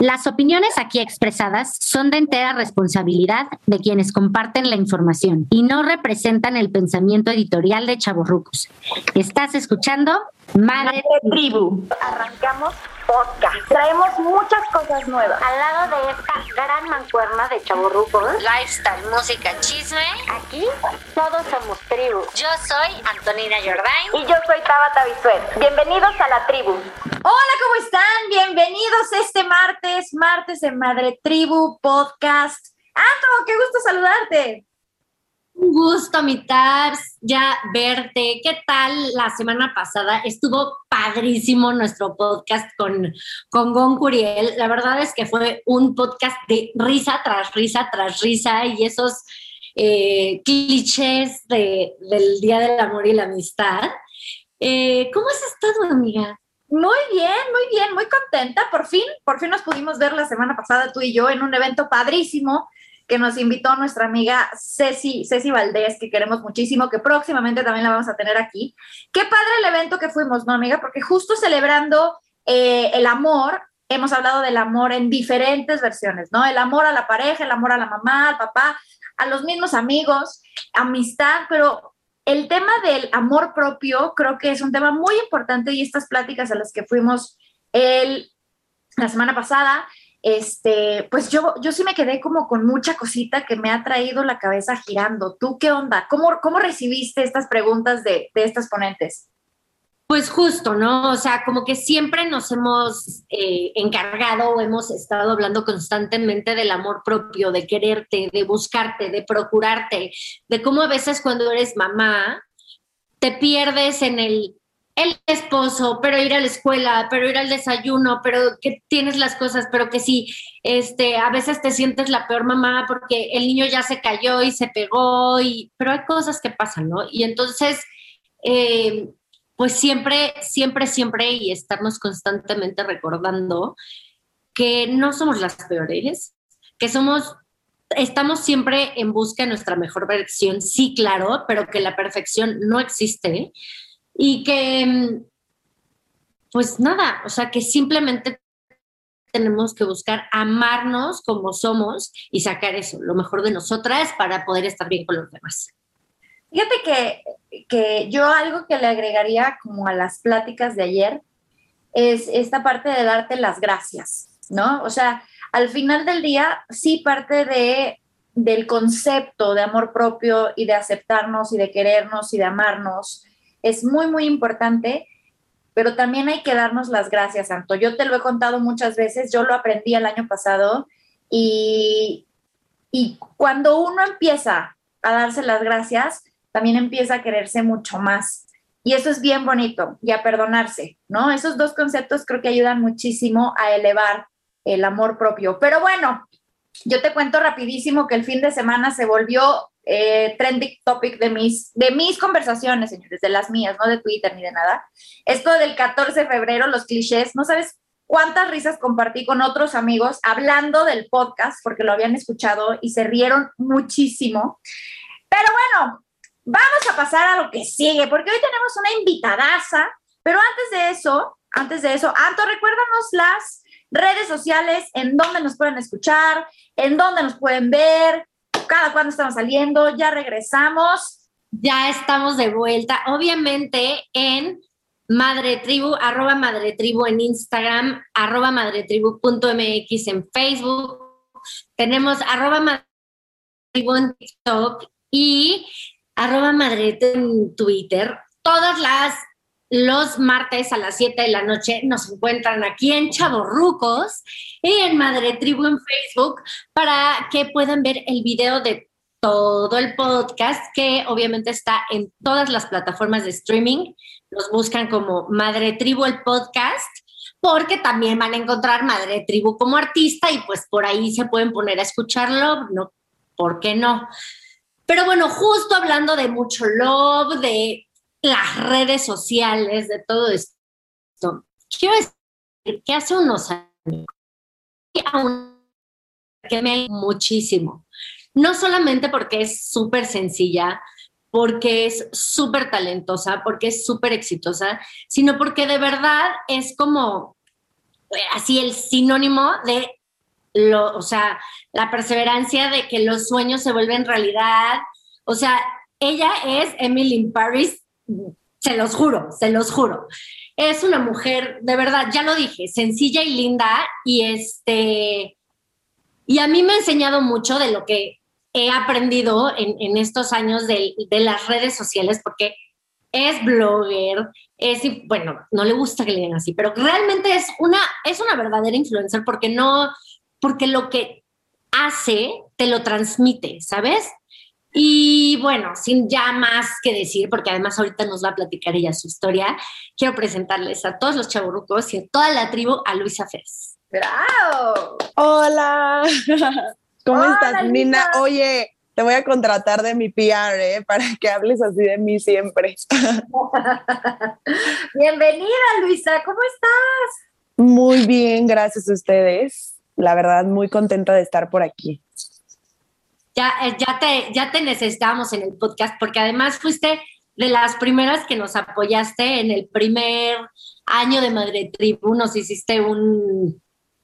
Las opiniones aquí expresadas son de entera responsabilidad de quienes comparten la información y no representan el pensamiento editorial de Chavorrucos. Estás escuchando Madre, Tribu. Arrancamos podcast. Traemos muchas cosas nuevas. Al lado de esta gran mancuerna de chaburrucos, lifestyle, música, chisme. Aquí todos somos tribu. Yo soy Antonina Jordain. Y yo soy Tabata Bisuet. Bienvenidos a la tribu. Hola, ¿cómo están? Bienvenidos este martes, martes en Madre Tribu Podcast. Anto, qué gusto saludarte. Un gusto, mi ya verte. ¿Qué tal la semana pasada? Estuvo padrísimo nuestro podcast con, con Gon Curiel. La verdad es que fue un podcast de risa tras risa tras risa y esos eh, clichés de, del Día del Amor y la Amistad. Eh, ¿Cómo has estado, amiga? Muy bien, muy bien, muy contenta. Por fin, por fin nos pudimos ver la semana pasada tú y yo en un evento padrísimo que nos invitó nuestra amiga Ceci, Ceci Valdés, que queremos muchísimo, que próximamente también la vamos a tener aquí. Qué padre el evento que fuimos, ¿no, amiga? Porque justo celebrando eh, el amor, hemos hablado del amor en diferentes versiones, ¿no? El amor a la pareja, el amor a la mamá, al papá, a los mismos amigos, amistad, pero el tema del amor propio creo que es un tema muy importante y estas pláticas a las que fuimos el, la semana pasada este, pues yo, yo sí me quedé como con mucha cosita que me ha traído la cabeza girando. ¿Tú qué onda? ¿Cómo, cómo recibiste estas preguntas de, de estas ponentes? Pues justo, ¿no? O sea, como que siempre nos hemos eh, encargado o hemos estado hablando constantemente del amor propio, de quererte, de buscarte, de procurarte, de cómo a veces cuando eres mamá te pierdes en el el esposo, pero ir a la escuela, pero ir al desayuno, pero que tienes las cosas, pero que sí, este, a veces te sientes la peor mamá porque el niño ya se cayó y se pegó, y, pero hay cosas que pasan, ¿no? Y entonces, eh, pues siempre, siempre, siempre, y estamos constantemente recordando que no somos las peores, que somos estamos siempre en busca de nuestra mejor versión, sí, claro, pero que la perfección no existe y que, mm, pues nada, o sea, que simplemente tenemos que buscar amarnos como somos y sacar eso, lo mejor de nosotras para poder estar bien con los demás. Fíjate que, que yo algo que le agregaría como a las pláticas de ayer es esta parte de darte las gracias, ¿no? O sea, al final del día, sí parte de, del concepto de amor propio y de aceptarnos y de querernos y de amarnos es muy, muy importante, pero también hay que darnos las gracias, Santo. Yo te lo he contado muchas veces, yo lo aprendí el año pasado y, y cuando uno empieza a darse las gracias, también empieza a quererse mucho más. Y eso es bien bonito, y a perdonarse, ¿no? Esos dos conceptos creo que ayudan muchísimo a elevar el amor propio. Pero bueno, yo te cuento rapidísimo que el fin de semana se volvió eh, trending topic de mis, de mis conversaciones, señores, de las mías, no de Twitter ni de nada. Esto del 14 de febrero, los clichés, no sabes cuántas risas compartí con otros amigos hablando del podcast porque lo habían escuchado y se rieron muchísimo. Pero bueno, vamos a pasar a lo que sigue, porque hoy tenemos una invitadaza, pero antes de eso, antes de eso, Anto, recuérdanos las redes sociales, en dónde nos pueden escuchar, en dónde nos pueden ver, cada cuándo estamos saliendo, ya regresamos. Ya estamos de vuelta, obviamente en Madre Tribu, arroba Madre Tribu en Instagram, arroba madretribu.mx en Facebook, tenemos arroba Madre Tribu en TikTok y arroba Madre en Twitter. Todas las los martes a las 7 de la noche nos encuentran aquí en Chavorrucos y en Madre Tribu en Facebook para que puedan ver el video de todo el podcast que obviamente está en todas las plataformas de streaming. Nos buscan como Madre Tribu el podcast porque también van a encontrar Madre Tribu como artista y pues por ahí se pueden poner a escucharlo, no, ¿por qué no? Pero bueno, justo hablando de mucho love, de las redes sociales, de todo esto, quiero decir que hace unos años, que me muchísimo, no solamente porque es súper sencilla, porque es súper talentosa, porque es súper exitosa, sino porque de verdad es como eh, así el sinónimo de lo, o sea, la perseverancia de que los sueños se vuelven realidad. O sea, ella es Emily Paris, se los juro, se los juro. Es una mujer, de verdad, ya lo dije, sencilla y linda y este, y a mí me ha enseñado mucho de lo que he aprendido en, estos años de, las redes sociales, porque es blogger, es, bueno, no le gusta que le digan así, pero realmente es una, es una verdadera influencer porque no, porque lo que hace te lo transmite, ¿sabes? Y bueno, sin ya más que decir, porque además ahorita nos va a platicar ella su historia, quiero presentarles a todos los chaburrucos y a toda la tribu a Luisa Fez. ¡Bravo! Hola. ¿Cómo estás, Nina? Oye, te voy a contratar de mi PR, ¿eh? Para que hables así de mí siempre. Bienvenida, Luisa, ¿cómo estás? Muy bien, gracias a ustedes. La verdad, muy contenta de estar por aquí. Ya, eh, ya, te, ya te necesitamos en el podcast porque además fuiste de las primeras que nos apoyaste en el primer año de Madre Tribu, nos hiciste un,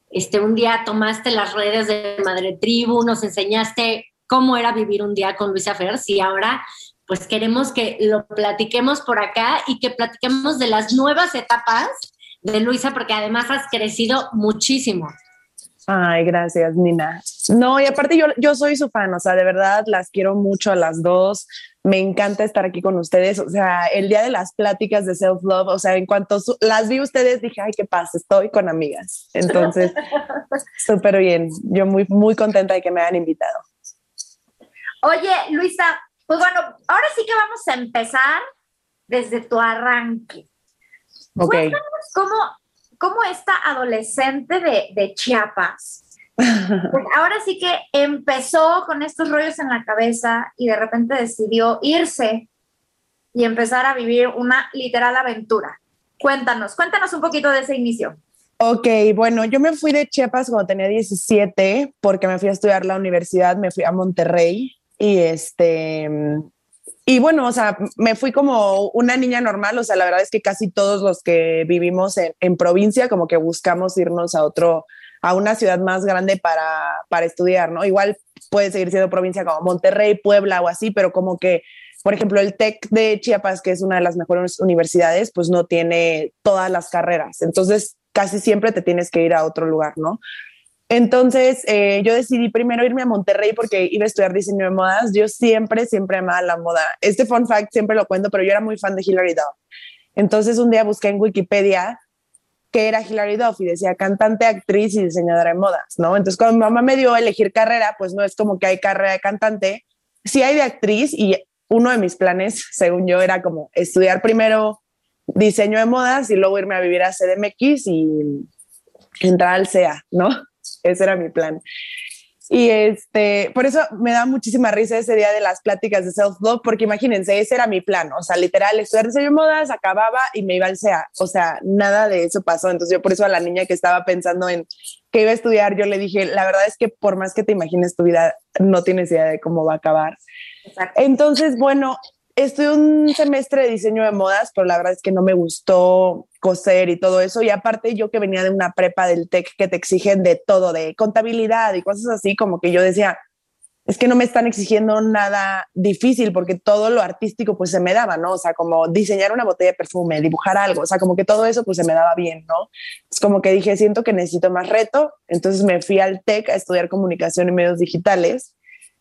este, un día tomaste las redes de Madre Tribu, nos enseñaste cómo era vivir un día con Luisa Fers y ahora pues queremos que lo platiquemos por acá y que platiquemos de las nuevas etapas de Luisa porque además has crecido muchísimo. Ay, gracias, Nina. No, y aparte yo, yo soy su fan, o sea, de verdad las quiero mucho a las dos. Me encanta estar aquí con ustedes. O sea, el día de las pláticas de self-love, o sea, en cuanto las vi ustedes, dije, ay, qué pasa, estoy con amigas. Entonces, súper bien. Yo muy, muy contenta de que me hayan invitado. Oye, Luisa, pues bueno, ahora sí que vamos a empezar desde tu arranque. Ok. Cuéntanos cómo, cómo esta adolescente de, de Chiapas, pues ahora sí que empezó con estos rollos en la cabeza y de repente decidió irse y empezar a vivir una literal aventura. Cuéntanos, cuéntanos un poquito de ese inicio. Ok, bueno, yo me fui de Chiapas cuando tenía 17 porque me fui a estudiar la universidad, me fui a Monterrey y este, y bueno, o sea, me fui como una niña normal, o sea, la verdad es que casi todos los que vivimos en, provincia como que buscamos irnos a otro, a una ciudad más grande para, para estudiar, ¿no? Igual puede seguir siendo provincia como Monterrey, Puebla o así, pero como que, por ejemplo, el TEC de Chiapas, que es una de las mejores universidades, pues no tiene todas las carreras, entonces casi siempre te tienes que ir a otro lugar, ¿no? Entonces, eh, yo decidí primero irme a Monterrey porque iba a estudiar diseño de modas. Yo siempre, siempre amaba la moda. Este fun fact siempre lo cuento, pero yo era muy fan de Hilary Duff. Entonces, un día busqué en Wikipedia qué era Hilary Duff y decía cantante, actriz y diseñadora de modas, ¿no? Entonces, cuando mamá me dio a elegir carrera, pues no es como que hay carrera de cantante, sí hay de actriz y uno de mis planes, según yo, era como estudiar primero diseño de modas y luego irme a vivir a CDMX y entrar al CEA, ¿no? Ese era mi plan. Y este, por eso me da muchísima risa ese día de las pláticas de self-love, porque imagínense, ese era mi plan. O sea, literal, estudiar diseño de modas, acababa y me iba al SEA. O sea, nada de eso pasó. Entonces, yo por eso a la niña que estaba pensando en que iba a estudiar, yo le dije, la verdad es que por más que te imagines tu vida, no tienes idea de cómo va a acabar. Entonces, bueno, estuve un semestre de diseño de modas, pero la verdad es que no me gustó coser y todo eso. Y aparte yo que venía de una prepa del TEC que te exigen de todo, de contabilidad y cosas así, como que yo decía, es que no me están exigiendo nada difícil porque todo lo artístico pues se me daba, ¿no? O sea, como diseñar una botella de perfume, dibujar algo, o sea, como que todo eso pues se me daba bien, ¿no? Es como que dije, siento que necesito más reto, entonces me fui al TEC a estudiar comunicación y medios digitales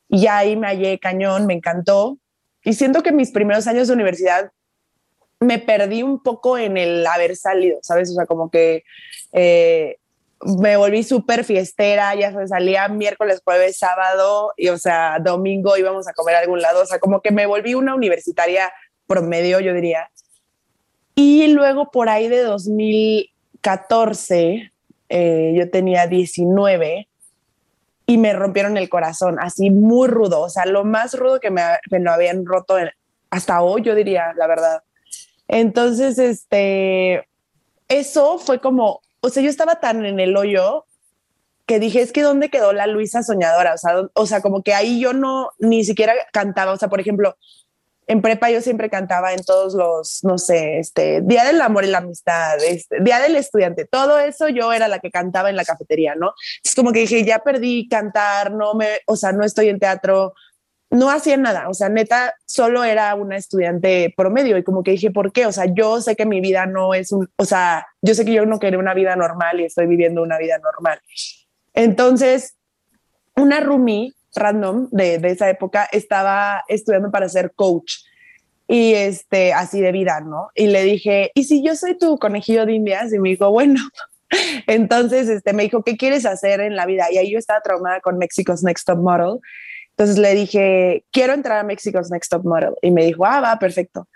y ahí me hallé cañón, me encantó y siento que mis primeros años de universidad me perdí un poco en el haber salido, ¿sabes? O sea, como que eh, me volví súper fiestera, ya se salía miércoles, jueves, sábado, y o sea, domingo íbamos a comer a algún lado, o sea, como que me volví una universitaria promedio, yo diría. Y luego por ahí de 2000 14, eh, yo tenía 19 y me rompieron el corazón, así muy rudo, o sea, lo más rudo que me, me lo habían roto hasta hoy, yo diría, la verdad. Entonces, este, eso fue como, o sea, yo estaba tan en el hoyo que dije, es que ¿dónde quedó la Luisa soñadora? O sea, o sea, como que ahí yo no, ni siquiera cantaba, o sea, por ejemplo, en prepa yo siempre cantaba en todos los, no sé, este, Día del Amor y la Amistad, este, Día del Estudiante, todo eso yo era la que cantaba en la cafetería, ¿no? Es como que dije, ya perdí cantar, no me, o sea, no estoy en teatro, no hacía nada, o sea, neta, solo era una estudiante promedio y como que dije, ¿por qué? O sea, yo sé que mi vida no es un, o sea, yo sé que yo no quería una vida normal y estoy viviendo una vida normal. Entonces, una roomie random de, de esa época estaba estudiando para ser coach y este, así de vida, ¿no? Y le dije, ¿y si yo soy tu conejillo de indias? Y me dijo, bueno. Entonces, este, me dijo, ¿qué quieres hacer en la vida? Y ahí yo estaba traumada con Mexico's Next Top Model entonces le dije, quiero entrar a Mexico's Next Top Model. Y me dijo, ah, va, perfecto.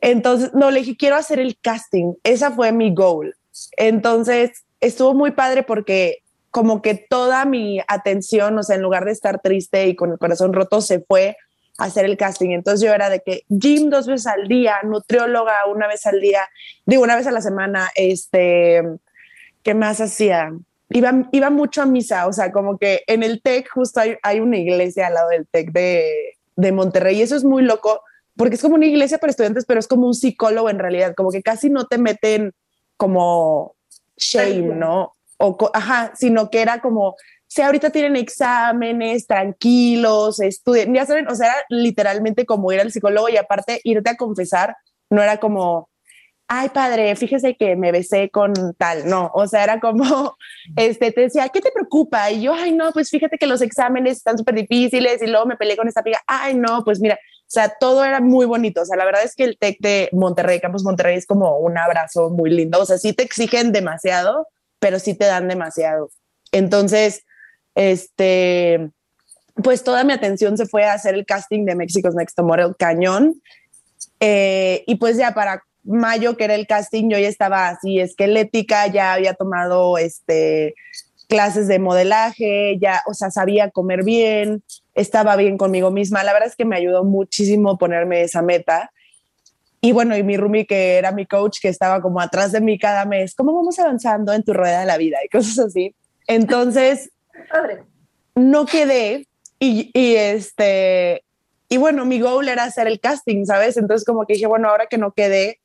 Entonces, no, le dije, quiero hacer el casting. Esa fue mi goal. Entonces, estuvo muy padre porque como que toda mi atención, o sea, en lugar de estar triste y con el corazón roto, se fue a hacer el casting. Entonces yo era de que gym dos veces al día, nutrióloga una vez al día, digo, una vez a la semana, este, ¿qué más hacía? iba, iba mucho a misa, o sea, como que en el TEC justo hay, hay una iglesia al lado del TEC de, de Monterrey y eso es muy loco porque es como una iglesia para estudiantes, pero es como un psicólogo en realidad, como que casi no te meten como shame, ¿no? O, ajá, sino que era como, si ahorita tienen exámenes, tranquilos, estudien, ya saben, o sea, era literalmente como ir al psicólogo y aparte irte a confesar, no era como, ay padre, fíjese que me besé con tal, no, o sea, era como, este, te decía, ¿qué te preocupa? Y yo, ay no, pues fíjate que los exámenes están súper difíciles y luego me peleé con esta amiga, ay no, pues mira, o sea, todo era muy bonito, o sea, la verdad es que el TEC de Monterrey, Campus Monterrey es como un abrazo muy lindo, o sea, sí te exigen demasiado, pero sí te dan demasiado. Entonces, este, pues toda mi atención se fue a hacer el casting de Mexico's Next Model Cañón. Eh, y pues ya para mayo, que era el casting, yo ya estaba así esquelética, ya había tomado este, clases de modelaje, ya, o sea, sabía comer bien, estaba bien conmigo misma. La verdad es que me ayudó muchísimo ponerme esa meta. Y bueno, y mi roomie, que era mi coach, que estaba como atrás de mí cada mes, ¿cómo vamos avanzando en tu rueda de la vida? Y cosas así. Entonces, no quedé y, y, este, y bueno, mi goal era hacer el casting, ¿sabes? Entonces como que dije, bueno, ahora que no quedé,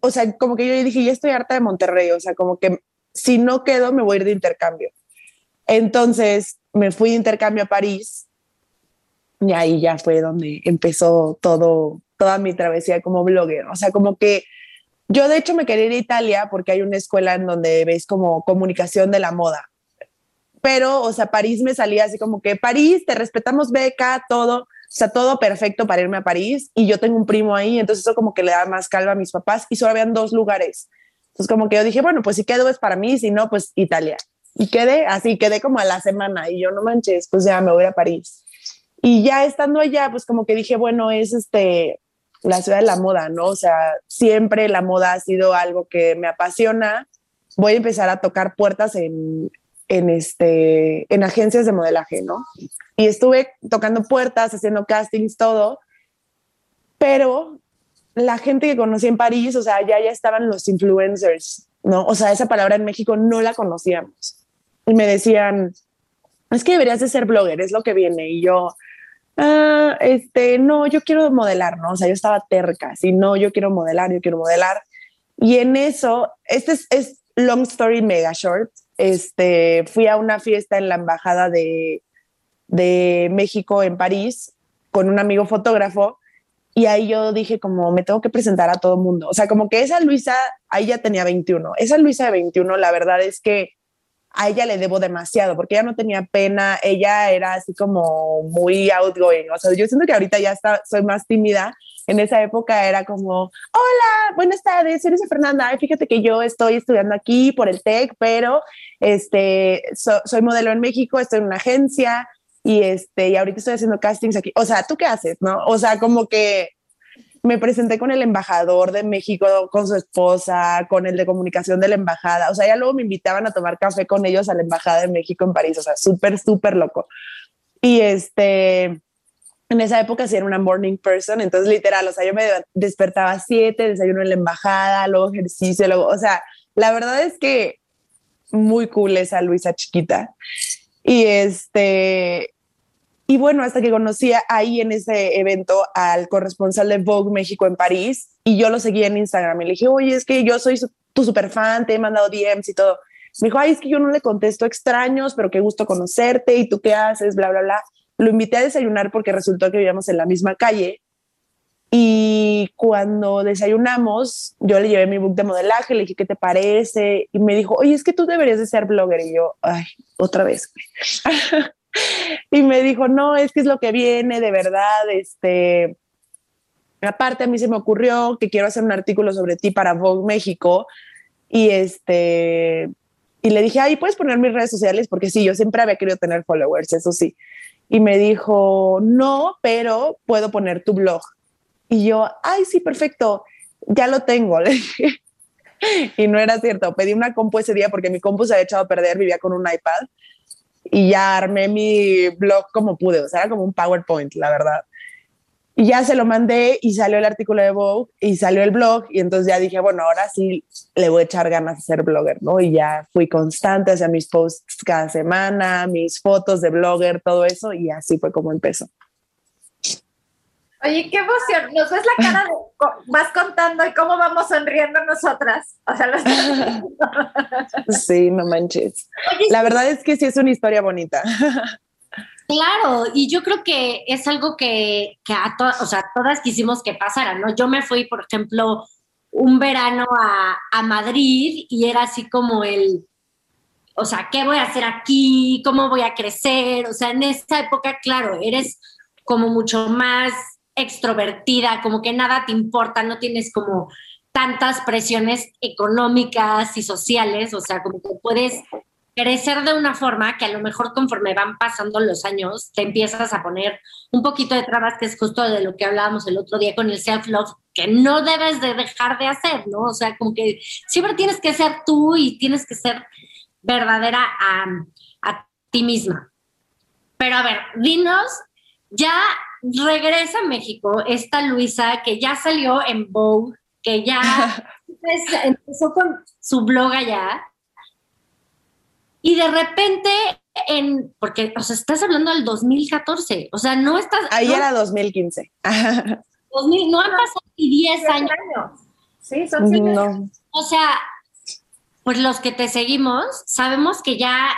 o sea, como que yo dije, ya estoy harta de Monterrey, o sea, como que si no quedo, me voy a ir de intercambio. Entonces me fui de intercambio a París y ahí ya fue donde empezó todo, toda mi travesía como blogger. O sea, como que yo de hecho me quería ir a Italia porque hay una escuela en donde ves como comunicación de la moda. Pero, o sea, París me salía así como que París, te respetamos beca, todo o sea, todo perfecto para irme a París y yo tengo un primo ahí, entonces eso como que le da más calma a mis papás y solo habían dos lugares. Entonces como que yo dije, bueno, pues si quedo es para mí, si no, pues Italia. Y quedé así, quedé como a la semana y yo no manches, pues ya me voy a París. Y ya estando allá, pues como que dije, bueno, es este la ciudad de la moda, ¿no? O sea, siempre la moda ha sido algo que me apasiona. Voy a empezar a tocar puertas en, en, este, en agencias de modelaje, ¿no? Y estuve tocando puertas, haciendo castings, todo, pero la gente que conocí en París, o sea, ya, ya estaban los influencers, ¿no? O sea, esa palabra en México no la conocíamos. Y me decían, es que deberías de ser blogger, es lo que viene. Y yo, ah, este, no, yo quiero modelar, ¿no? O sea, yo estaba terca, si no, yo quiero modelar, yo quiero modelar. Y en eso, este es, es long story mega short, este, fui a una fiesta en la embajada de, de México en París con un amigo fotógrafo y ahí yo dije como me tengo que presentar a todo mundo. O sea, como que esa Luisa, ahí ya tenía 21. Esa Luisa de 21, la verdad es que a ella le debo demasiado porque ella no tenía pena, ella era así como muy outgoing. O sea, yo siento que ahorita ya está, soy más tímida. En esa época era como, hola, buenas tardes, soy Luisa Fernanda. Ay, fíjate que yo estoy estudiando aquí por el TEC, pero este, soy modelo en México, estoy en una agencia y, este, y ahorita estoy haciendo castings aquí. O sea, ¿tú qué haces? ¿No? O sea, como que me presenté con el embajador de México, con su esposa, con el de comunicación de la embajada. O sea, ya luego me invitaban a tomar café con ellos a la embajada de México en París. O sea, súper, súper loco. Y este, en esa época sí era una morning person. Entonces, literal, o sea, yo me despertaba a siete, desayuno en la embajada, luego ejercicio, luego, o sea, la verdad es que muy cool esa Luisa chiquita. Y este, y bueno, hasta que conocía ahí en ese evento al corresponsal de Vogue México en París y yo lo seguía en Instagram y le dije, oye, es que yo soy tu super fan, te he mandado DMs y todo. Me dijo, ay, es que yo no le contesto extraños, pero qué gusto conocerte y tú qué haces, bla, bla, bla. Lo invité a desayunar porque resultó que vivíamos en la misma calle. Y cuando desayunamos, yo le llevé mi book de modelaje, le dije, ¿qué te parece? Y me dijo, oye, es que tú deberías de ser blogger. Y yo, ay, otra vez. y me dijo, no, es que es lo que viene, de verdad, este, aparte a mí se me ocurrió que quiero hacer un artículo sobre ti para Vogue México y este, y le dije, ay, ¿puedes poner mis redes sociales? Porque sí, yo siempre había querido tener followers, eso sí. Y me dijo, no, pero puedo poner tu blog. Y yo, ay, sí, perfecto, ya lo tengo. y no era cierto, pedí una compu ese día porque mi compu se había echado a perder, vivía con un iPad y ya armé mi blog como pude, o sea, era como un PowerPoint, la verdad. Y ya se lo mandé y salió el artículo de Vogue y salió el blog y entonces ya dije, bueno, ahora sí le voy a echar ganas de ser blogger, ¿no? Y ya fui constante hacia mis posts cada semana, mis fotos de blogger, todo eso y así fue como empezó. Oye, qué emoción. Nos ves la cara de, vas contando y cómo vamos sonriendo nosotras. O sea, Sí, no manches. la verdad es que sí es una historia bonita. Claro, y yo creo que es algo que, a todas, o sea, todas quisimos que pasara, ¿no? Yo me fui, por ejemplo, un verano a, a Madrid y era así como el, o sea, ¿qué voy a hacer aquí? ¿Cómo voy a crecer? O sea, en esa época, claro, eres como mucho más extrovertida, como que nada te importa, no tienes como tantas presiones económicas y sociales, o sea, como que puedes crecer de una forma que a lo mejor conforme van pasando los años te empiezas a poner un poquito de trabas, que es justo de lo que hablábamos el otro día con el self-love, que no debes de dejar de hacer, ¿no? O sea, como que siempre tienes que ser tú y tienes que ser verdadera a, a ti misma. Pero a ver, dinos ya regresa a México esta Luisa que ya salió en Vogue, que ya empezó con su blog allá. Y de repente, en, porque, o sea, estás hablando del 2014, o sea, no estás... Ahí era 2015. 2000, no han pasado ni 10 años. Sí, son 10 no. O sea, pues los que te seguimos, sabemos que ya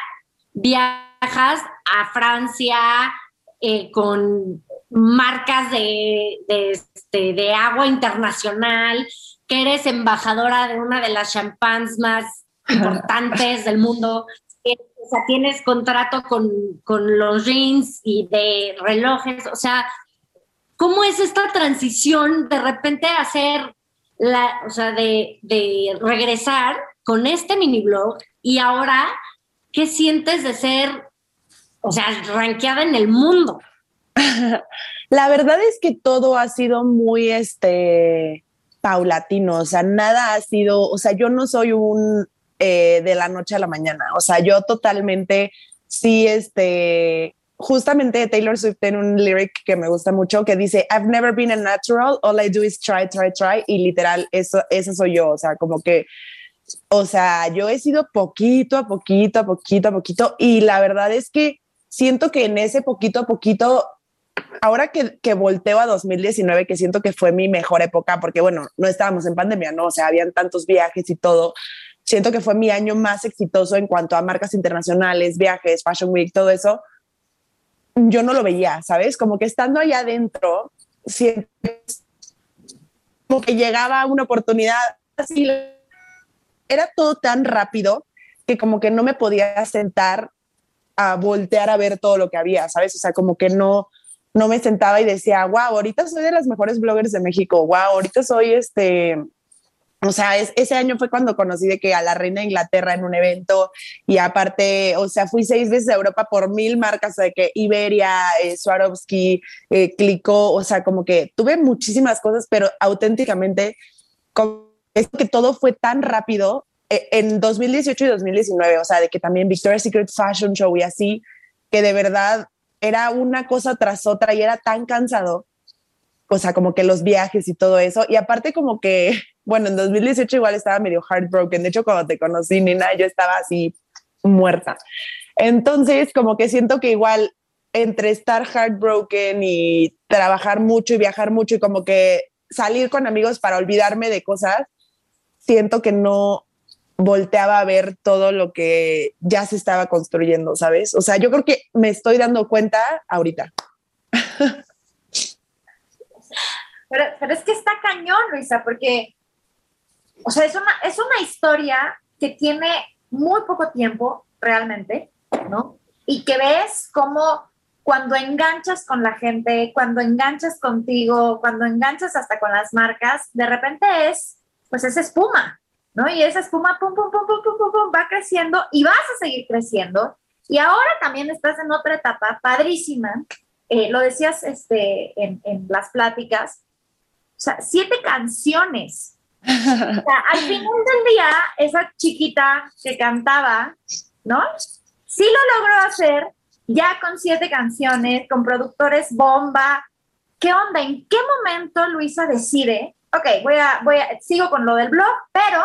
viajas a Francia, eh, con marcas de, este, de, agua internacional, que eres embajadora de una de las champans más importantes del mundo, o sea, tienes contrato con, con los rings y de relojes, o sea, ¿cómo es esta transición de repente hacer la, o sea, de, de regresar con este mini blog y ahora, ¿qué sientes de ser o sea, ranqueada en el mundo. La verdad es que todo ha sido muy este paulatino, o sea, nada ha sido, o sea, yo no soy un eh, de la noche a la mañana, o sea, yo totalmente sí, este, justamente Taylor Swift tiene un lyric que me gusta mucho que dice, I've never been a natural, all I do is try, try, try, y literal, eso, eso soy yo, o sea, como que, o sea, yo he sido poquito a poquito, a poquito, a poquito, y la verdad es que siento que en ese poquito a poquito, ahora que, que volteo a 2019, que siento que fue mi mejor época, porque bueno, no estábamos en pandemia, ¿no? O sea, habían tantos viajes y todo. Siento que fue mi año más exitoso en cuanto a marcas internacionales, viajes, Fashion Week, todo eso. Yo no lo veía, ¿sabes? Como que estando allá adentro, como que llegaba una oportunidad así. Era todo tan rápido que como que no me podía sentar a voltear a ver todo lo que había, ¿sabes? O sea, como que no, no me sentaba y decía, wow, ahorita soy de las mejores bloggers de México, wow, ahorita soy este, o sea, ese año fue cuando conocí de que a la reina de Inglaterra en un evento y aparte, o sea, fui seis veces a Europa por mil marcas, de que Iberia, eh, Swarovski, eh, Clicó, o sea, como que tuve muchísimas cosas, pero auténticamente, como es que todo fue tan rápido eh, en 2018 y 2019, o sea, de que también Victoria's Secret Fashion Show y así, que de verdad era una cosa tras otra y era tan cansado o sea, como que los viajes y todo eso. Y aparte como que, bueno, en 2018 igual estaba medio heartbroken. De hecho, cuando te conocí, Nina, yo estaba así muerta. Entonces, como que siento que igual entre estar heartbroken y trabajar mucho y viajar mucho y como que salir con amigos para olvidarme de cosas, siento que no volteaba a ver todo lo que ya se estaba construyendo, ¿sabes? O sea, yo creo que me estoy dando cuenta ahorita. Pero, pero es que está cañón, Luisa, porque, o sea, es una, es una historia que tiene muy poco tiempo realmente, ¿no? Y que ves cómo cuando enganchas con la gente, cuando enganchas contigo, cuando enganchas hasta con las marcas, de repente es, pues esa espuma, ¿no? Y esa espuma, pum, pum, pum, pum, pum, pum, va creciendo y vas a seguir creciendo. Y ahora también estás en otra etapa padrísima. Eh, lo decías este, en, en las pláticas, siete canciones. Al final del día, esa chiquita que cantaba, ¿no? Sí lo logró hacer ya con siete canciones, con productores bomba. ¿Qué onda? ¿En qué momento Luisa decide? Ok, voy a, voy a, sigo con lo del blog, pero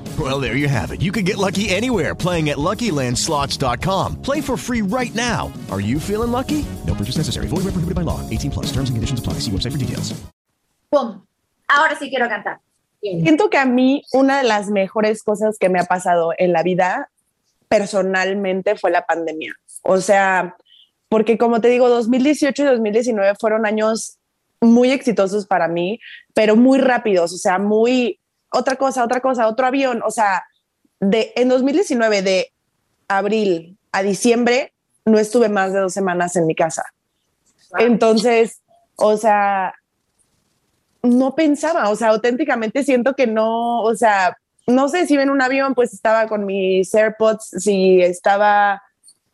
Well, there you have it. You can get lucky anywhere playing at LuckyLandSlots.com. Play for free right now. Are you feeling lucky? No purchase necessary. Void where prohibited by law. 18 plus. Terms and conditions apply. See website for details. ¡Pum! Ahora sí quiero cantar. Siento que a mí una de las mejores cosas que me ha pasado en la vida personalmente fue la pandemia. O sea, porque como te digo, 2018 y 2019 fueron años muy exitosos para mí, pero muy rápidos, o sea, muy otra cosa, otra cosa, otro avión, o sea, de en 2019 de abril a diciembre no estuve más de dos semanas en mi casa. Entonces, o sea, no pensaba, o sea, auténticamente siento que no, o sea, no sé si en un avión, pues estaba con mis AirPods, si estaba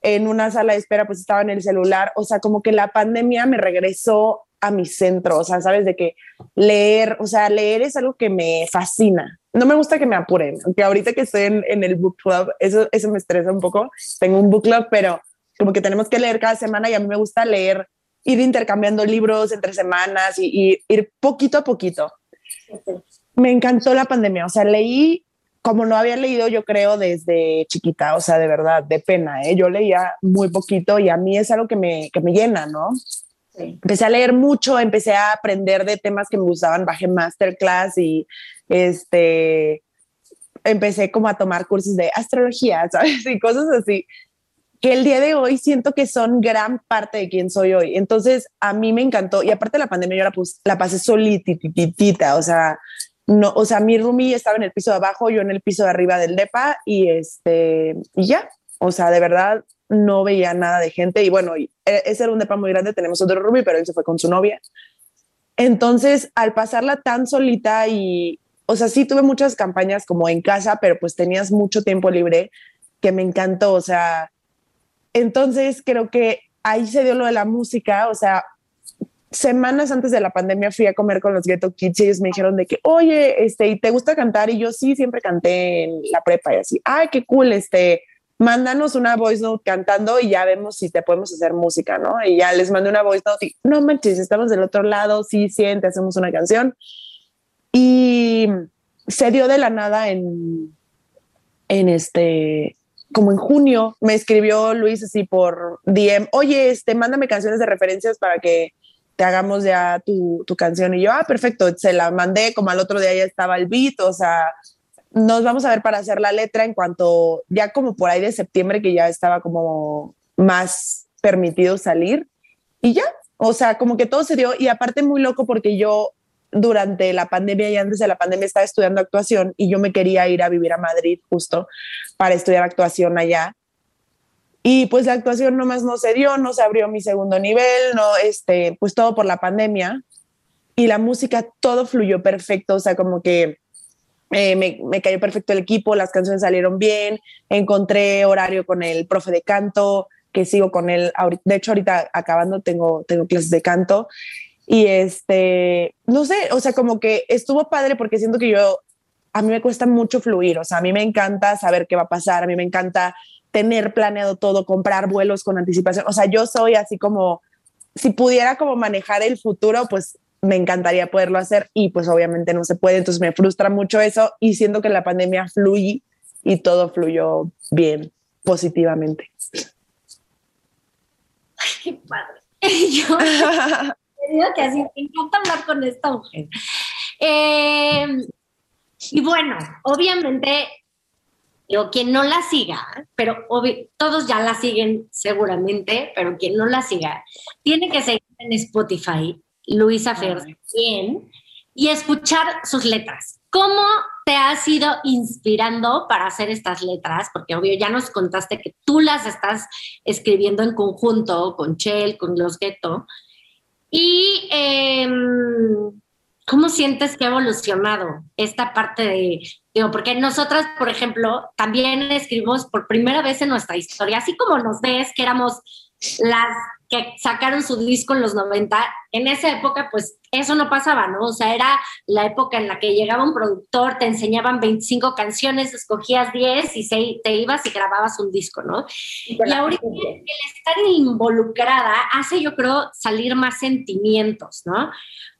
en una sala de espera, pues estaba en el celular, o sea, como que la pandemia me regresó a mi centro, o sea, sabes de que leer, o sea, leer es algo que me fascina. No me gusta que me apuren, aunque ahorita que estoy en, en el book club, eso, eso me estresa un poco. Tengo un book club, pero como que tenemos que leer cada semana y a mí me gusta leer, ir intercambiando libros entre semanas y, y ir poquito a poquito. Me encantó la pandemia, o sea, leí como no había leído, yo creo, desde chiquita, o sea, de verdad, de pena, ¿eh? yo leía muy poquito y a mí es algo que me, que me llena, ¿no? Sí. Empecé a leer mucho, empecé a aprender de temas que me gustaban, bajé masterclass y este, empecé como a tomar cursos de astrología, ¿sabes? Y cosas así, que el día de hoy siento que son gran parte de quién soy hoy. Entonces, a mí me encantó y aparte de la pandemia yo la, pus, la pasé solititita, o sea, no, o sea, mi roomie estaba en el piso de abajo, yo en el piso de arriba del DEPA y este, y ya, o sea, de verdad no veía nada de gente y bueno, y ese era un DEPA muy grande, tenemos otro roomie, pero él se fue con su novia. Entonces, al pasarla tan solita y, o sea, sí tuve muchas campañas como en casa, pero pues tenías mucho tiempo libre que me encantó, o sea, entonces creo que ahí se dio lo de la música, o sea, semanas antes de la pandemia fui a comer con los Ghetto Kids y ellos me dijeron de que, oye, este, ¿y te gusta cantar? Y yo sí, siempre canté en la prepa y así, ay, qué cool, este, mándanos una voice note cantando y ya vemos si te podemos hacer música, ¿no? Y ya les mandé una voice note y no manches, estamos del otro lado, sí, siente, hacemos una canción. Y se dio de la nada en, en este, como en junio, me escribió Luis así por DM, oye, este, mándame canciones de referencias para que te hagamos ya tu, tu canción. Y yo, ah, perfecto, se la mandé, como al otro día ya estaba el beat, o sea, nos vamos a ver para hacer la letra en cuanto, ya como por ahí de septiembre, que ya estaba como más permitido salir. Y ya, o sea, como que todo se dio. Y aparte muy loco porque yo durante la pandemia y antes de la pandemia estaba estudiando actuación y yo me quería ir a vivir a Madrid justo para estudiar actuación allá. Y pues la actuación nomás no se dio, no se abrió mi segundo nivel, no, este, pues todo por la pandemia. Y la música, todo fluyó perfecto, o sea, como que eh, me, me, cayó perfecto el equipo, las canciones salieron bien, encontré horario con el profe de canto, que sigo con él, de hecho ahorita acabando tengo, tengo clases de canto. Y este, no sé, o sea, como que estuvo padre porque siento que yo, a mí me cuesta mucho fluir, o sea, a mí me encanta saber qué va a pasar, a mí me encanta tener planeado todo, comprar vuelos con anticipación, o sea, yo soy así como, si pudiera como manejar el futuro, pues me encantaría poderlo hacer y pues obviamente no se puede, entonces me frustra mucho eso y siento que la pandemia fluye y todo fluyó bien, positivamente. Ay, qué padre. Yo que así me encanta hablar con esta mujer. Eh, y bueno, obviamente, digo, quien no la siga, pero todos ya la siguen seguramente, pero quien no la siga, tiene que seguir en Spotify, Luisa Fer, bien, y escuchar sus letras. ¿Cómo te has ido inspirando para hacer estas letras? Porque obvio ya nos contaste que tú las estás escribiendo en conjunto con Chel, con Los Ghetto. ¿Y em, cómo sientes que ha evolucionado esta parte de, digo, porque nosotras, por ejemplo, también escribimos por primera vez en nuestra historia, así como nos ves que éramos las que sacaron su disco en los 90, en esa época pues eso no pasaba, ¿no? O sea, era la época en la que llegaba un productor, te enseñaban 25 canciones, escogías 10 y se, te ibas y grababas un disco, ¿no? Y, ahorita el estar involucrada hace, yo creo, salir más sentimientos, ¿no?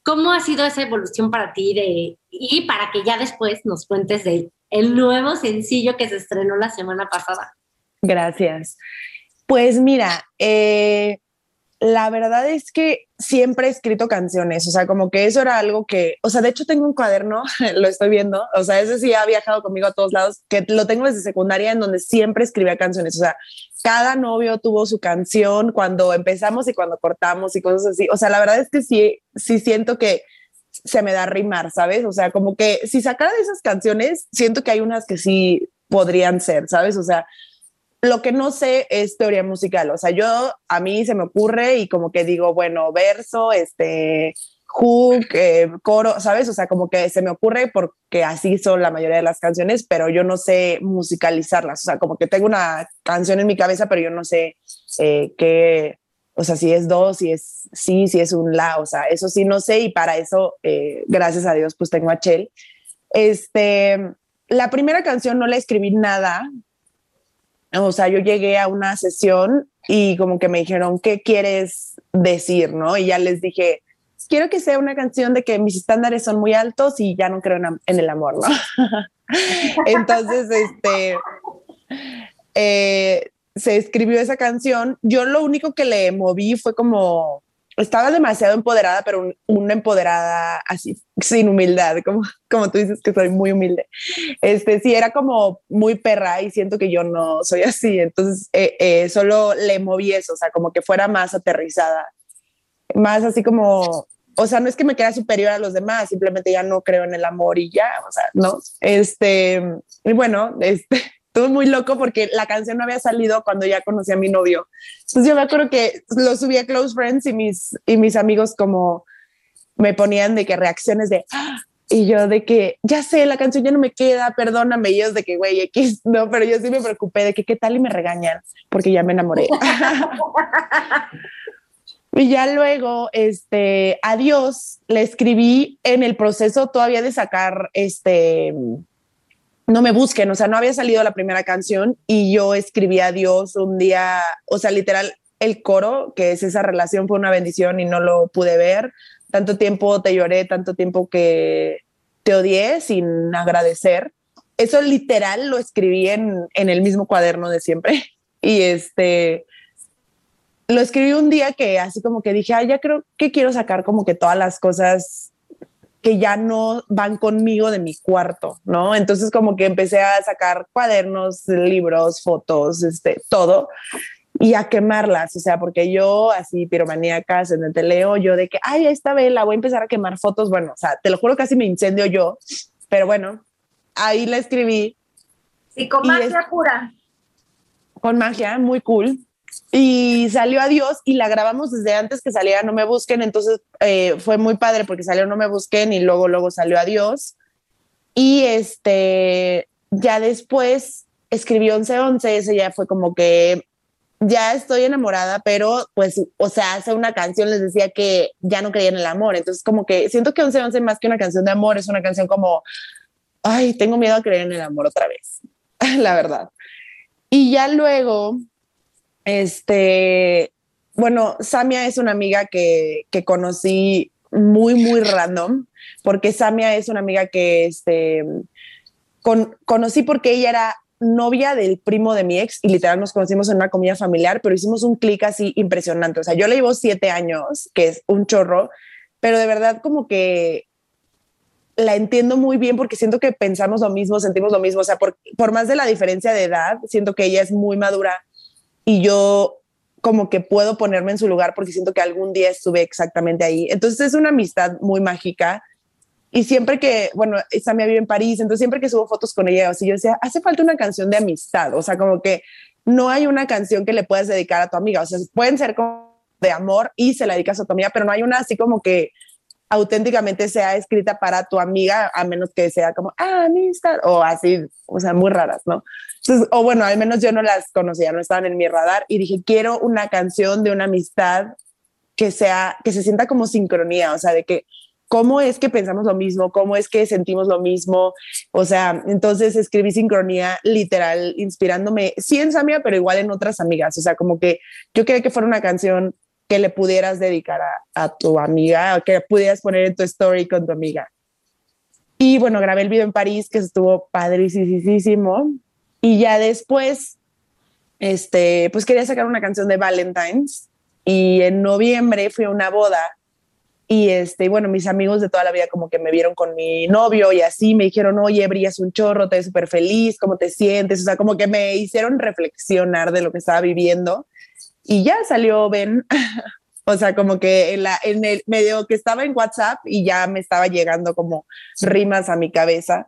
¿Cómo ha sido esa evolución para ti de, y para que ya después nos cuentes de el nuevo sencillo que se estrenó la semana pasada? Gracias. Pues mira, eh, la verdad es que siempre he escrito canciones, o sea, como que eso era algo que, o sea, de hecho tengo un cuaderno, lo estoy viendo, o sea, ese sí ha viajado conmigo a todos lados, que lo tengo desde secundaria en donde siempre escribía canciones, o sea, cada novio tuvo su canción cuando empezamos y cuando cortamos y cosas así, o sea, la verdad es que sí, sí siento que se me da rimar, ¿sabes? O sea, como que si sacara de esas canciones, siento que hay unas que sí podrían ser, ¿sabes? O sea, lo que no sé es teoría musical, o sea, yo a mí se me ocurre y como que digo, bueno, verso, este, hook, eh, coro, ¿sabes? O sea, como que se me ocurre porque así son la mayoría de las canciones, pero yo no sé musicalizarlas, o sea, como que tengo una canción en mi cabeza, pero yo no sé eh, qué, o sea, si es dos, si es sí, si es un la, o sea, eso sí no sé y para eso, eh, gracias a Dios, pues tengo a Chel. Este, la primera canción no la escribí nada, o sea, yo llegué a una sesión y como que me dijeron, ¿qué quieres decir? ¿No? Y ya les dije, quiero que sea una canción de que mis estándares son muy altos y ya no creo en, el amor, ¿no? Entonces, este, eh, se escribió esa canción. Yo lo único que le moví fue como estaba demasiado empoderada, pero una empoderada así, sin humildad, como, como tú dices que soy muy humilde. Este, sí, era como muy perra y siento que yo no soy así, entonces eh, eh, solo le moví eso, o sea, como que fuera más aterrizada, más así como, o sea, no es que me quede superior a los demás, simplemente ya no creo en el amor y ya, o sea, no, este, y bueno, este, estuvo muy loco porque la canción no había salido cuando ya conocí a mi novio. Entonces yo me acuerdo que lo subí a Close Friends y mis, y mis amigos como me ponían de que reacciones de... ¡Ah! Y yo de que, ya sé, la canción ya no me queda, perdóname. Y ellos de que, güey, X, no, pero yo sí me preocupé de que, ¿qué tal? Y me regañan, porque ya me enamoré. y ya luego, este, adiós, le escribí en el proceso todavía de sacar, este, no me busquen, o sea, no había salido la primera canción y yo escribí a Dios un día, o sea, literal, el coro, que es esa relación, fue una bendición y no lo pude ver. Tanto tiempo te lloré, tanto tiempo que te odié sin agradecer. Eso literal lo escribí en, en el mismo cuaderno de siempre. Y este, lo escribí un día que así como que dije, ah, ya creo que quiero sacar como que todas las cosas que ya no van conmigo de mi cuarto, ¿no? Entonces como que empecé a sacar cuadernos, libros, fotos, este, todo y a quemarlas, o sea, porque yo así piromaníacas en el teleo, yo de que, ay, esta vela, voy a empezar a quemar fotos, bueno, o sea, te lo juro, casi me incendio yo, pero bueno, ahí la escribí. Sí, con magia pura. Con magia, muy cool. Y salió Adiós y la grabamos desde antes que saliera No Me Busquen, entonces eh, fue muy padre porque salió No Me Busquen y luego, luego salió Adiós. Y este, ya después escribió 1111, ese ya fue como que ya estoy enamorada, pero pues, o sea, hace una canción les decía que ya no creía en el amor. Entonces, como que siento que 11 11 más que una canción de amor, es una canción como, ay, tengo miedo a creer en el amor otra vez, la verdad. Y ya luego, este, bueno, Samia es una amiga que, que conocí muy, muy random, porque Samia es una amiga que, este, con, conocí porque ella era novia del primo de mi ex y literal nos conocimos en una comida familiar, pero hicimos un clic así impresionante. O sea, yo le llevo siete años, que es un chorro, pero de verdad como que la entiendo muy bien porque siento que pensamos lo mismo, sentimos lo mismo. O sea, por, por más de la diferencia de edad, siento que ella es muy madura y yo como que puedo ponerme en su lugar porque siento que algún día estuve exactamente ahí. Entonces es una amistad muy mágica y siempre que, bueno, Samia vive en París, entonces siempre que subo fotos con ella, así yo decía, hace falta una canción de amistad, o sea, como que no hay una canción que le puedas dedicar a tu amiga, o sea, pueden ser como de amor y se la dedicas a tu amiga, pero no hay una así como que auténticamente sea escrita para tu amiga, a menos que sea como, ah, amistad, o así, o sea, muy raras, ¿no? Entonces, o bueno, al menos yo no las conocía, no estaban en mi radar y dije, quiero una canción de una amistad que sea, que se sienta como sincronía, o sea, de que cómo es que pensamos lo mismo, cómo es que sentimos lo mismo. O sea, entonces escribí sincronía literal, inspirándome, sí en Samia, pero igual en otras amigas. O sea, como que yo quería que fuera una canción que le pudieras dedicar a, tu amiga que pudieras poner en tu story con tu amiga. Y bueno, grabé el video en París, que estuvo padricísimo. Y ya después, este, pues quería sacar una canción de Valentine's. Y en noviembre fui a una boda y este, bueno, mis amigos de toda la vida como que me vieron con mi novio y así me dijeron, oye, brillas un chorro, te ves súper feliz, ¿cómo te sientes? O sea, como que me hicieron reflexionar de lo que estaba viviendo. Y ya salió Ben, o sea, como que en, la, en el medio que estaba en WhatsApp y ya me estaba llegando como rimas a mi cabeza.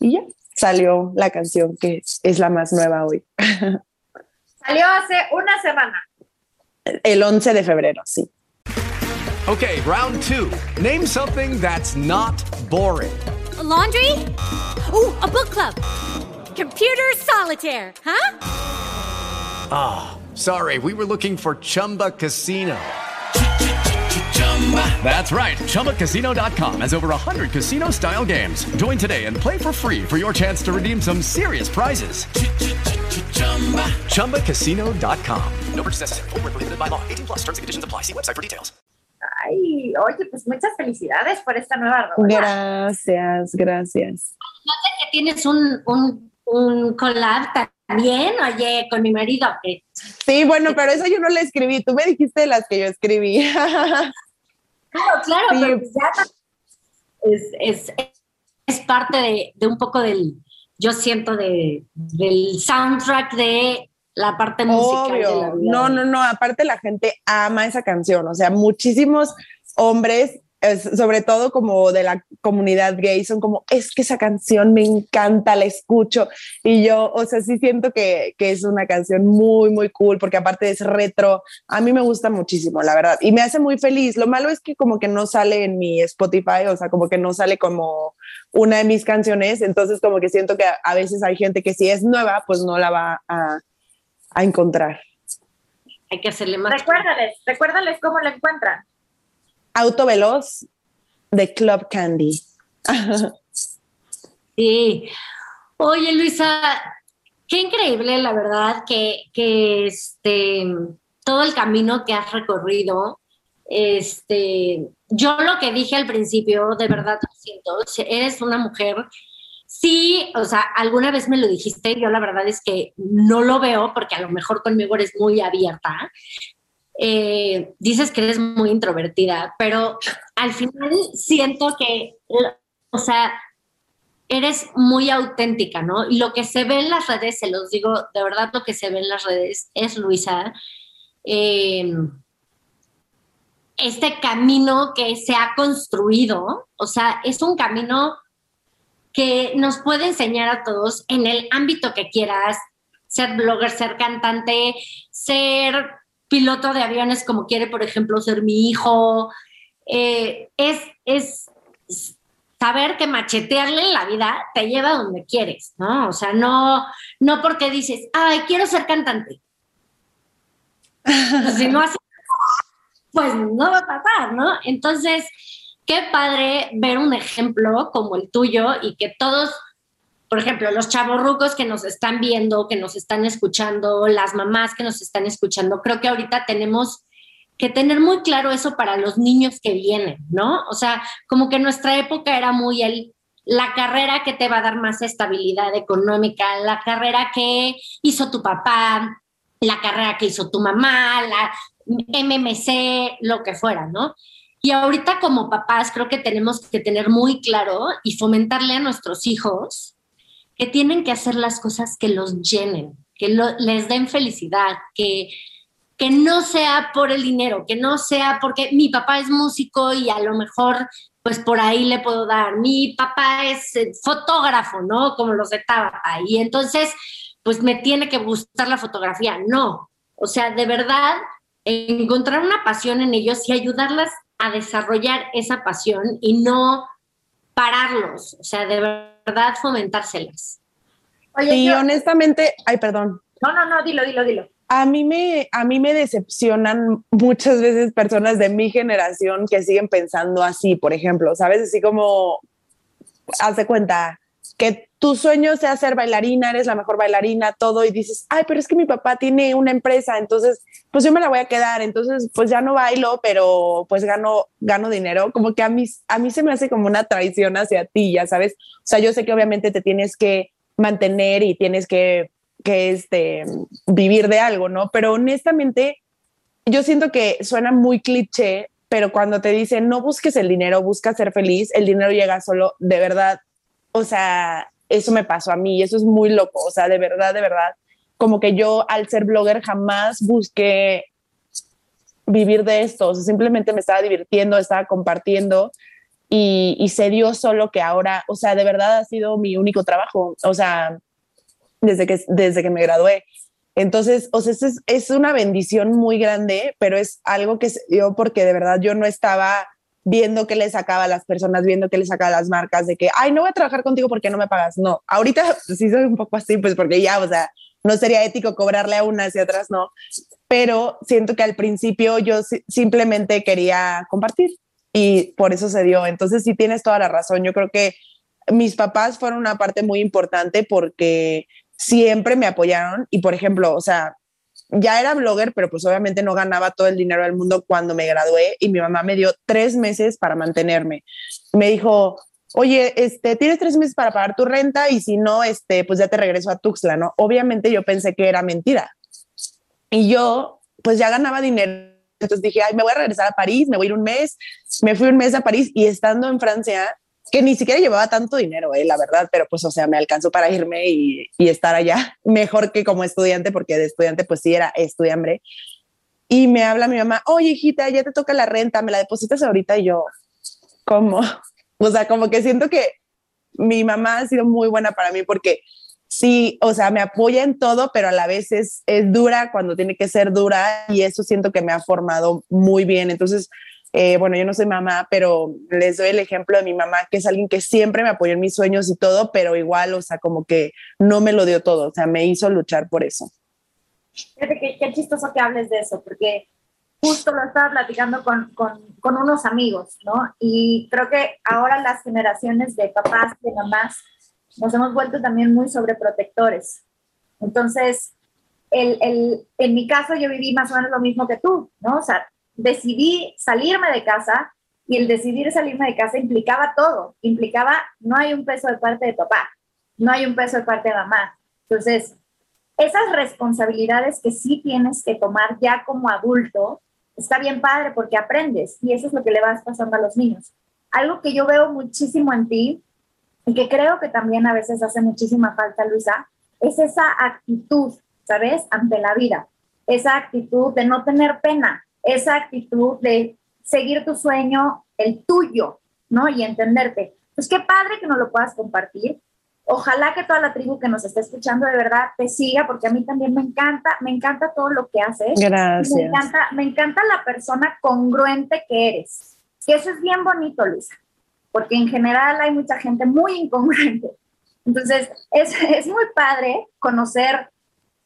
Y ya salió la canción que es la más nueva hoy. Salió hace una semana. El 11 de febrero, sí. Okay, round two. Name something that's not boring. A laundry? Ooh, a book club. Computer solitaire, huh? Ah, oh, sorry, we were looking for Chumba Casino. That's right. ChumbaCasino.com has over 100 casino style games. Join today and play for free for your chance to redeem some serious prizes. ChumbaCasino.com. No purchase necessary. Full prohibited by law. 18 plus terms and conditions apply. See website for details. Ay, oye, pues muchas felicidades por esta nueva rola. Gracias, gracias. No sé que tienes un, un, un collab también, oye, con mi marido. Sí, bueno, pero eso yo no le escribí. Tú me dijiste las que yo escribí. claro, claro, pero ya es, es, es parte de, de, un poco del, yo siento, de, del soundtrack de la parte musical de la vida. No, no, no, aparte la gente ama esa canción, o sea, muchísimos hombres, sobre todo como de la comunidad gay, son como, es que esa canción me encanta, la escucho, y yo, o sea, sí siento que, que es una canción muy, muy cool, porque aparte es retro, a mí me gusta muchísimo, la verdad, y me hace muy feliz. Lo malo es que como que no sale en mi Spotify, o sea, como que no sale como una de mis canciones, entonces como que siento que a veces hay gente que si es nueva, pues no la va a a encontrar. Hay que hacerle más. Recuérdales, recuérdales cómo lo encuentran. Auto Veloz de Club Candy. sí. Oye, Luisa, qué increíble, la verdad, que, que este, todo el camino que has recorrido. Este, yo lo que dije al principio, de verdad lo siento, eres una mujer Sí, o sea, alguna vez me lo dijiste, yo la verdad es que no lo veo porque a lo mejor conmigo eres muy abierta. Eh, dices que eres muy introvertida, pero al final siento que, o sea, eres muy auténtica, ¿no? Y lo que se ve en las redes, se los digo, de verdad lo que se ve en las redes es Luisa. Eh, este camino que se ha construido, o sea, es un camino que nos puede enseñar a todos en el ámbito que quieras, ser blogger, ser cantante, ser piloto de aviones como quiere, por ejemplo, ser mi hijo. Eh, es, es saber que machetearle en la vida te lleva donde quieres, ¿no? O sea, no, no porque dices, ay, quiero ser cantante. si no haces, pues no va a pasar, ¿no? Entonces, qué padre ver un ejemplo como el tuyo y que todos, por ejemplo, los chavorrucos que nos están viendo, que nos están escuchando, las mamás que nos están escuchando, creo que ahorita tenemos que tener muy claro eso para los niños que vienen, ¿no? O sea, como que nuestra época era muy el la carrera que te va a dar más estabilidad económica, la carrera que hizo tu papá, la carrera que hizo tu mamá, la MMC, lo que fuera, ¿no? Y ahorita como papás creo que tenemos que tener muy claro y fomentarle a nuestros hijos que tienen que hacer las cosas que los llenen, que les den felicidad, que, que no sea por el dinero, que no sea porque mi papá es músico y a lo mejor pues por ahí le puedo dar. Mi papá es eh, fotógrafo, ¿no? Como los de Tabata. Y entonces pues me tiene que gustar la fotografía. No, o sea, de verdad encontrar una pasión en ellos y ayudarlas a desarrollar esa pasión y no pararlos, o sea, de verdad fomentárselas. Oye, y honestamente, ay, perdón. No, no, no, dilo, dilo, dilo. A mí, me, a mí me decepcionan muchas veces personas de mi generación que siguen pensando así, por ejemplo, ¿sabes? Así como, hace cuenta, que tu sueño sea ser bailarina, eres la mejor bailarina, todo, y dices, ay, pero es que mi papá tiene una empresa, entonces, pues yo me la voy a quedar, entonces, pues ya no bailo, pero pues gano, gano dinero, como que a mí, a mí se me hace como una traición hacia ti, ya sabes, o sea, yo sé que obviamente te tienes que mantener y tienes que, que este, vivir de algo, ¿no? Pero honestamente, yo siento que suena muy cliché, pero cuando te dicen no busques el dinero, busca ser feliz, el dinero llega solo, de verdad, o sea, eso me pasó a mí y eso es muy loco, o sea, de verdad, de verdad, como que yo al ser blogger jamás busqué vivir de esto, o sea, simplemente me estaba divirtiendo, estaba compartiendo y, y, se dio solo que ahora, o sea, de verdad ha sido mi único trabajo, o sea, desde que, desde que me gradué. Entonces, o sea, es, es una bendición muy grande, pero es algo que dio porque de verdad yo no estaba viendo qué le sacaba a las personas, viendo qué le sacaba a las marcas, de que, ay, no voy a trabajar contigo porque no me pagas. No, ahorita sí soy un poco así, pues porque ya, o sea, no sería ético cobrarle a unas y otras no, pero siento que al principio yo simplemente quería compartir y por eso se dio. Entonces sí tienes toda la razón. Yo creo que mis papás fueron una parte muy importante porque siempre me apoyaron y por ejemplo, o sea, ya era blogger, pero pues obviamente no ganaba todo el dinero del mundo cuando me gradué y mi mamá me dio tres meses para mantenerme. Me dijo, oye, este, tienes tres meses para pagar tu renta y si no, este, pues ya te regreso a Tuxtla, ¿no? Obviamente yo pensé que era mentira. Y yo, pues ya ganaba dinero. Entonces dije, ay, me voy a regresar a París, me voy a ir un mes. Me fui un mes a París y estando en Francia, que ni siquiera llevaba tanto dinero, eh, la verdad, pero pues, o sea, me alcanzó para irme y, estar allá mejor que como estudiante, porque de estudiante, pues sí, era estudiante. Y me habla mi mamá, oye, hijita, ya te toca la renta, me la depositas ahorita. Y yo, ¿cómo? O sea, como que siento que mi mamá ha sido muy buena para mí porque sí, o sea, me apoya en todo, pero a la vez es, es dura cuando tiene que ser dura y eso siento que me ha formado muy bien. Entonces, eh, bueno, yo no soy mamá, pero les doy el ejemplo de mi mamá, que es alguien que siempre me apoyó en mis sueños y todo, pero igual, o sea, como que no me lo dio todo, o sea, me hizo luchar por eso. Fíjate qué, qué chistoso que hables de eso, porque justo lo estaba platicando con, con, con, unos amigos, ¿no? Y creo que ahora las generaciones de papás, de mamás, nos hemos vuelto también muy sobreprotectores. Entonces, el, el, en mi caso yo viví más o menos lo mismo que tú, ¿no? O sea, decidí salirme de casa y el decidir salirme de casa implicaba todo, implicaba no hay un peso de parte de papá, no hay un peso de parte de mamá. Entonces, esas responsabilidades que sí tienes que tomar ya como adulto, está bien padre porque aprendes y eso es lo que le vas pasando a los niños. Algo que yo veo muchísimo en ti y que creo que también a veces hace muchísima falta, Luisa, es esa actitud, ¿sabes? Ante la vida, esa actitud de no tener pena, esa actitud de seguir tu sueño, el tuyo, ¿no? Y entenderte. Pues qué padre que nos lo puedas compartir. Ojalá que toda la tribu que nos esté escuchando de verdad te siga, porque a mí también me encanta, me encanta todo lo que haces. Gracias. Me encanta, me encanta la persona congruente que eres. Que eso es bien bonito, Luisa, porque en general hay mucha gente muy incongruente. Entonces, es, es muy padre conocer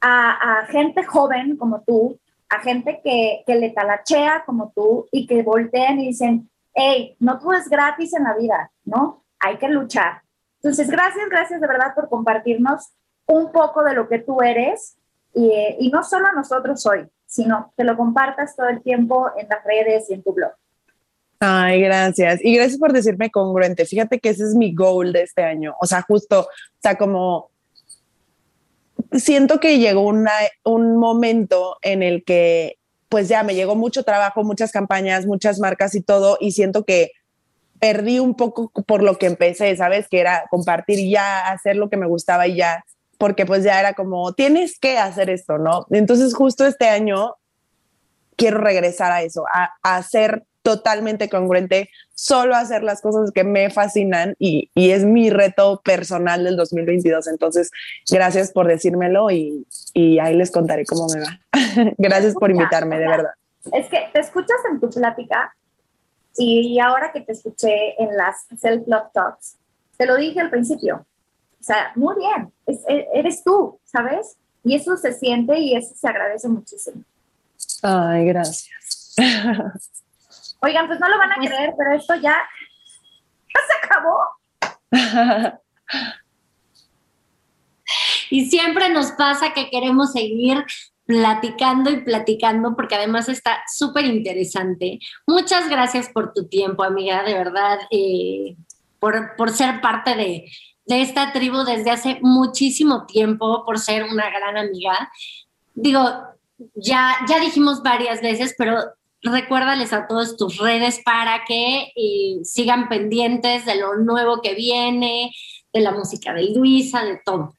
a, a, gente joven como tú, a gente que, que le talachea como tú y que voltean y dicen, hey, no todo es gratis en la vida, ¿no? Hay que luchar. Entonces, gracias, gracias de verdad por compartirnos un poco de lo que tú eres y, y, no solo a nosotros hoy, sino que lo compartas todo el tiempo en las redes y en tu blog. Ay, gracias. Y gracias por decirme congruente. Fíjate que ese es mi goal de este año. O sea, justo, o como siento que llegó una, un momento en el que pues ya me llegó mucho trabajo, muchas campañas, muchas marcas y todo, y siento que perdí un poco por lo que empecé, ¿sabes? Que era compartir ya, hacer lo que me gustaba y ya, porque pues ya era como, tienes que hacer esto, ¿no? Entonces justo este año quiero regresar a eso, a hacer totalmente congruente, solo hacer las cosas que me fascinan y, y, es mi reto personal del 2022. Entonces, gracias por decírmelo y, y ahí les contaré cómo me va. gracias por invitarme, de verdad. Es que te escuchas en tu plática y ahora que te escuché en las Self-Love Talks, te lo dije al principio. O sea, muy bien, es, eres tú, ¿sabes? Y eso se siente y eso se agradece muchísimo. Ay, gracias. Oigan, pues no lo van a creer, pero esto ya, ya se acabó. y siempre nos pasa que queremos seguir platicando y platicando porque además está súper interesante. Muchas gracias por tu tiempo, amiga, de verdad, eh, por, por, ser parte de, de esta tribu desde hace muchísimo tiempo, por ser una gran amiga. Digo, ya, ya dijimos varias veces, pero recuérdales a todos tus redes para que eh, sigan pendientes de lo nuevo que viene, de la música de Luisa, de todo.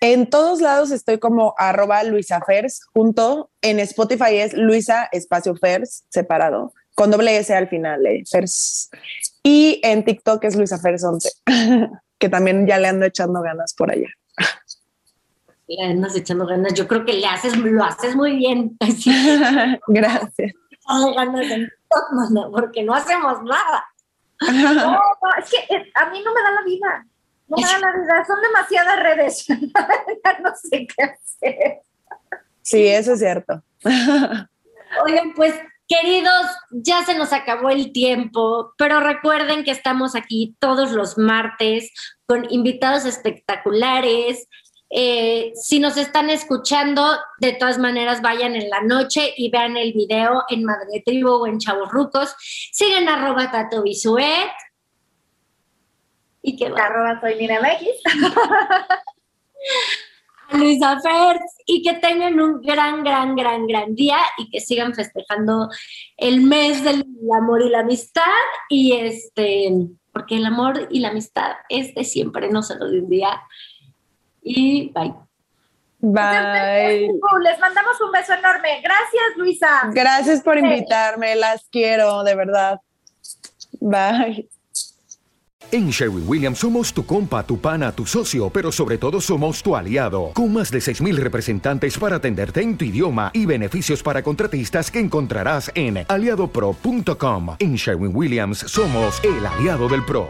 En todos lados estoy como arroba Luisa Fers, junto en Spotify es Luisa Espacio Fers, separado, con doble S al final, eh, Fers. Y en TikTok es Luisa Fers 11, que también ya le ando echando ganas por allá. Le andas echando ganas, yo creo que le haces, lo haces muy bien. Gracias ganas de porque no hacemos nada. No, no, es que eh, a mí no me da la vida. No me da la vida. Son demasiadas redes. ya no sé qué hacer. Sí, eso es cierto. Oigan, pues Queridos, ya se nos acabó el tiempo, pero recuerden que estamos aquí todos los martes con invitados espectaculares, eh, si nos están escuchando, de todas maneras vayan en la noche y vean el video en Madre Tribu o en Chavos Rucos. Sigan arroba Tato Bisuet. Y que arroba soy Nina X. Luisa Fers y que tengan un gran, gran, gran, gran día y que sigan festejando el mes del amor y la amistad y este, porque el amor y la amistad es de siempre, no solo de un día y bye. Bye. Les mandamos un beso enorme. Gracias, Luisa. Gracias por invitarme. Las quiero, de verdad. Bye. En Sherwin Williams somos tu compa, tu pana, tu socio, pero sobre todo somos tu aliado, con más de 6.000 representantes para atenderte en tu idioma y beneficios para contratistas que encontrarás en aliadopro.com. En Sherwin Williams somos el aliado del PRO.